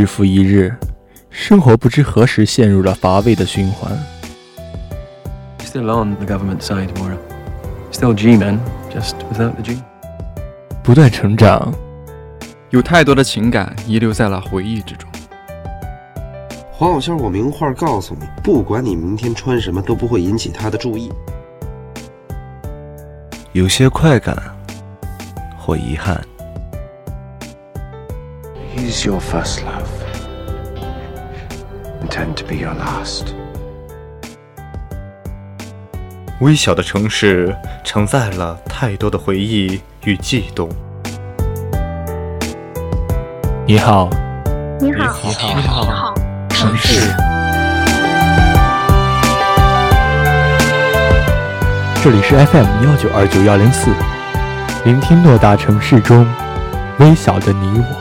日复一日，生活不知何时陷入了乏味的循环。Still on the government side, Mora. Still G-man, just without the G. 不断成长，有太多的情感遗留在了回忆之中。黄小仙，我明话告诉你，不管你明天穿什么，都不会引起他的注意。有些快感或遗憾。He's your first love. Intend to be your last. 微小的城市承载了太多的回忆与悸动。你好，你好，你好。你好，城市。这里是 FM 幺九二九幺零四，聆听偌大城市中微小的你我。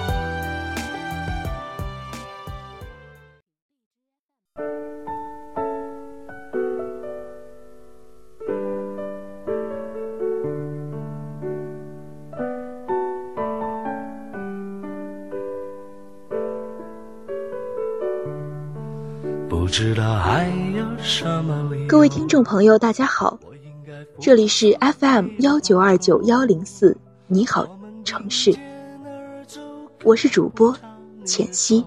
知道还有什么各位听众朋友，大家好，这里是 FM 幺九二九幺零四，你好城市，我是主播浅汐。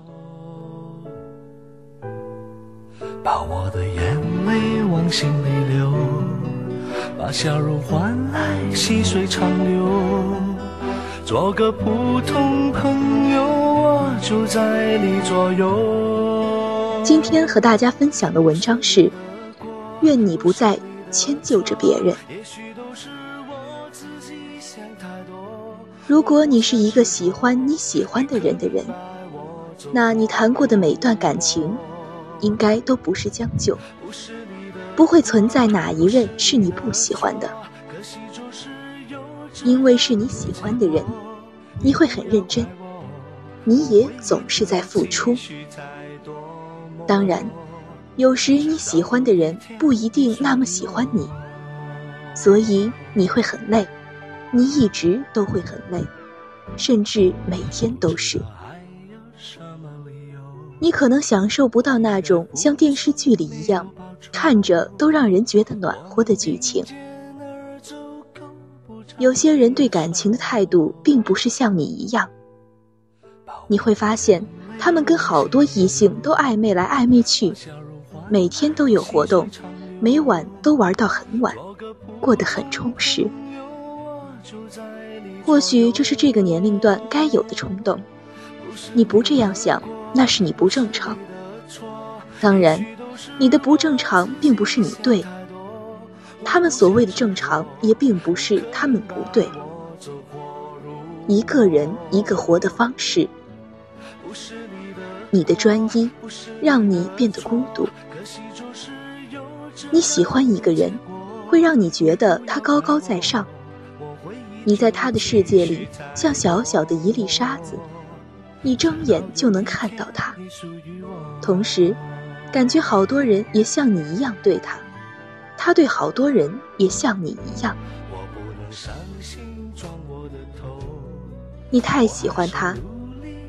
把我的眼泪往心里流，把笑容换来细水长流。做个普通朋友，我就在你左右。今天和大家分享的文章是：愿你不再迁就着别人。如果你是一个喜欢你喜欢的人的人，那你谈过的每段感情，应该都不是将就，不会存在哪一任是你不喜欢的。因为是你喜欢的人，你会很认真，你也总是在付出。当然，有时你喜欢的人不一定那么喜欢你，所以你会很累，你一直都会很累，甚至每天都是。你可能享受不到那种像电视剧里一样，看着都让人觉得暖和的剧情。有些人对感情的态度并不是像你一样，你会发现他们跟好多异性都暧昧来暧昧去，每天都有活动，每晚都玩到很晚，过得很充实。或许这是这个年龄段该有的冲动，你不这样想，那是你不正常。当然，你的不正常并不是你对。他们所谓的正常，也并不是他们不对。一个人一个活的方式，你的专一让你变得孤独。你喜欢一个人，会让你觉得他高高在上，你在他的世界里像小小的一粒沙子，你睁眼就能看到他。同时，感觉好多人也像你一样对他。他对好多人也像你一样，你太喜欢他，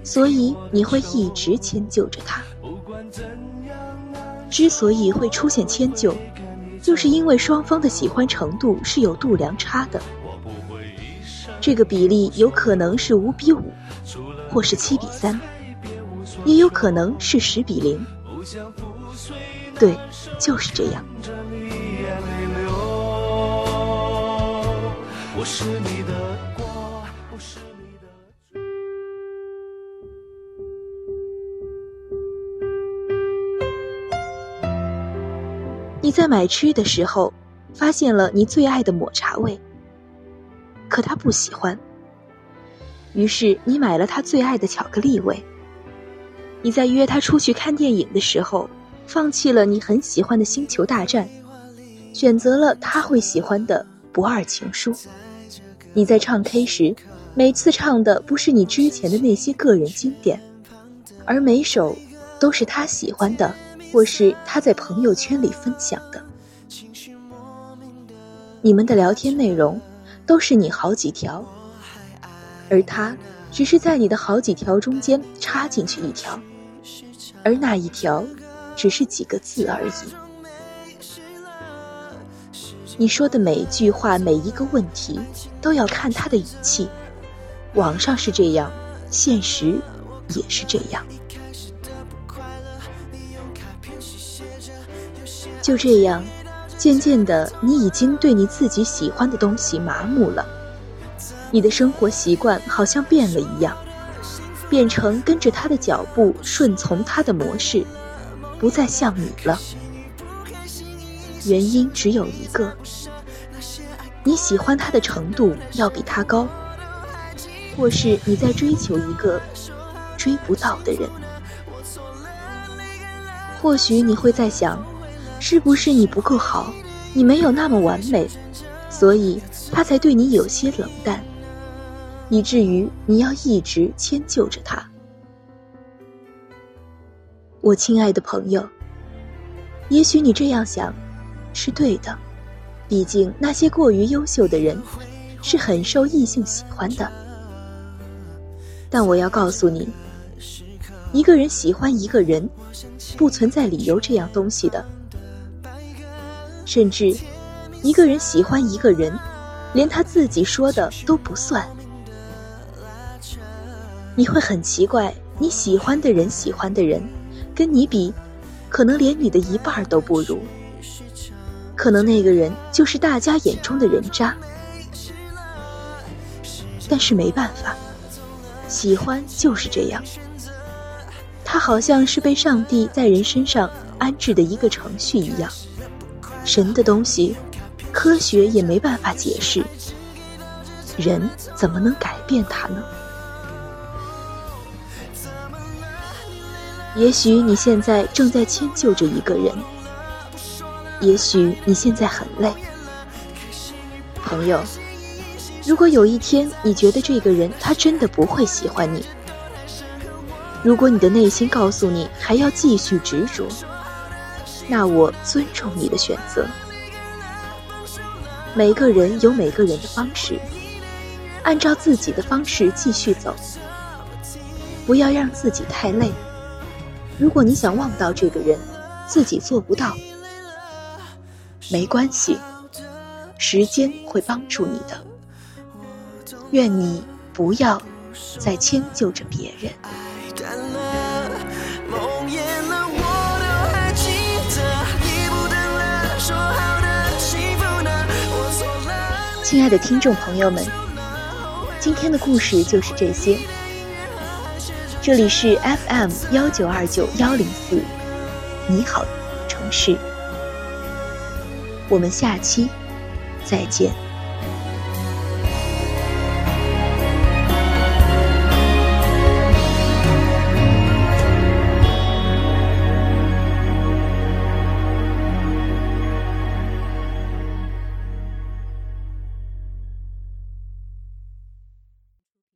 所以你会一直迁就着他。之所以会出现迁就，就是因为双方的喜欢程度是有度量差的。这个比例有可能是五比五，或是七比三，也有可能是十比零。对，就是这样。我是你在买吃的时候，发现了你最爱的抹茶味，可他不喜欢。于是你买了他最爱的巧克力味。你在约他出去看电影的时候，放弃了你很喜欢的《星球大战》，选择了他会喜欢的《不二情书》。你在唱 K 时，每次唱的不是你之前的那些个人经典，而每首都是他喜欢的，或是他在朋友圈里分享的。你们的聊天内容都是你好几条，而他只是在你的好几条中间插进去一条。而那一条只是几个字而已。你说的每一句话，每一个问题，都要看他的语气。网上是这样，现实也是这样。就这样，渐渐的，你已经对你自己喜欢的东西麻木了。你的生活习惯好像变了一样，变成跟着他的脚步，顺从他的模式，不再像你了。原因只有一个，你喜欢他的程度要比他高，或是你在追求一个追不到的人。或许你会在想，是不是你不够好，你没有那么完美，所以他才对你有些冷淡，以至于你要一直迁就着他。我亲爱的朋友，也许你这样想。是对的，毕竟那些过于优秀的人是很受异性喜欢的。但我要告诉你，一个人喜欢一个人，不存在理由这样东西的。甚至，一个人喜欢一个人，连他自己说的都不算。你会很奇怪，你喜欢的人喜欢的人，跟你比，可能连你的一半都不如。可能那个人就是大家眼中的人渣，但是没办法，喜欢就是这样。他好像是被上帝在人身上安置的一个程序一样，神的东西，科学也没办法解释，人怎么能改变它呢？也许你现在正在迁就着一个人。也许你现在很累，朋友。如果有一天你觉得这个人他真的不会喜欢你，如果你的内心告诉你还要继续执着，那我尊重你的选择。每个人有每个人的方式，按照自己的方式继续走，不要让自己太累。如果你想忘掉这个人，自己做不到。没关系，时间会帮助你的。愿你不要再迁就着别人。亲爱的听众朋友们，今天的故事就是这些。这里是 FM 幺九二九幺零四，你好，城市。我们下期再见。